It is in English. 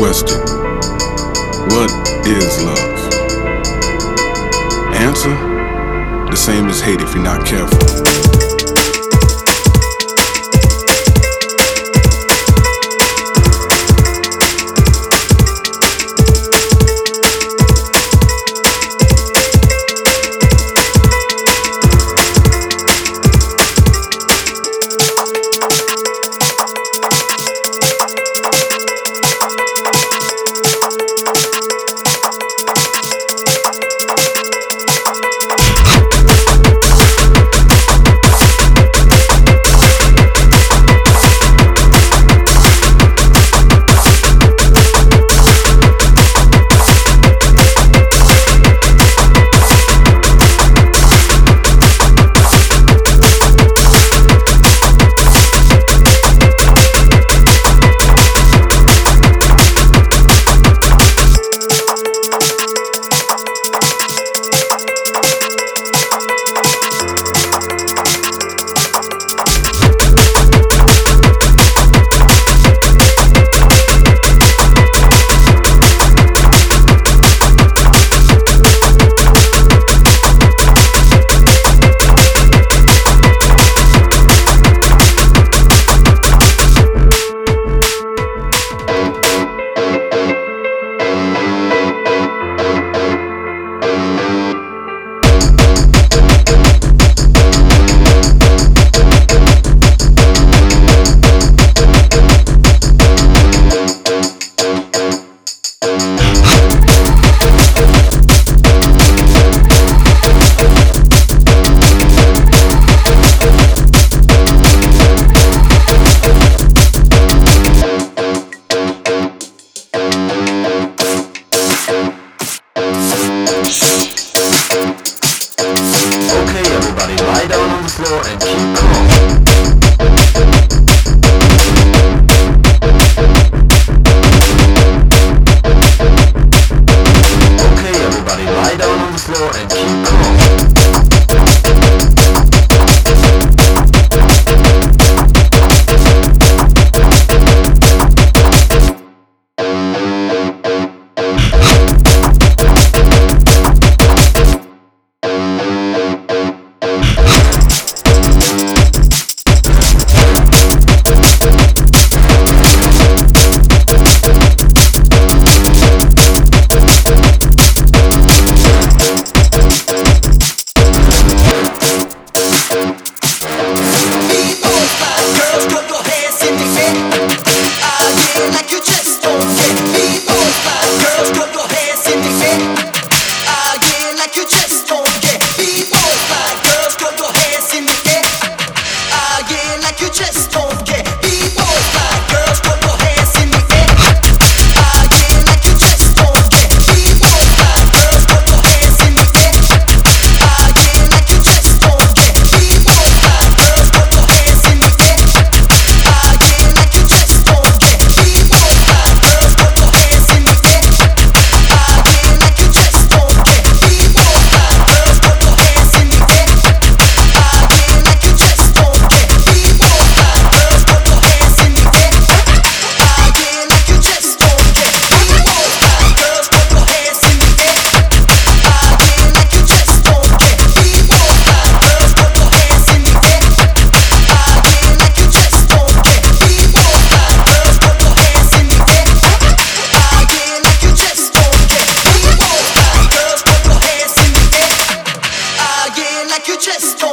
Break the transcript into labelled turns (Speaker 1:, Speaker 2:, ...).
Speaker 1: Question What is love? Answer The same as hate if you're not careful.
Speaker 2: And keep calm. just